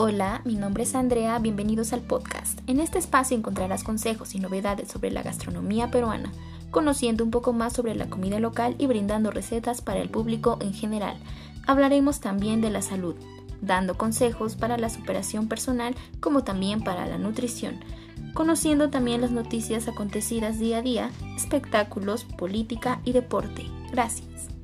Hola, mi nombre es Andrea, bienvenidos al podcast. En este espacio encontrarás consejos y novedades sobre la gastronomía peruana, conociendo un poco más sobre la comida local y brindando recetas para el público en general. Hablaremos también de la salud, dando consejos para la superación personal como también para la nutrición, conociendo también las noticias acontecidas día a día, espectáculos, política y deporte. Gracias.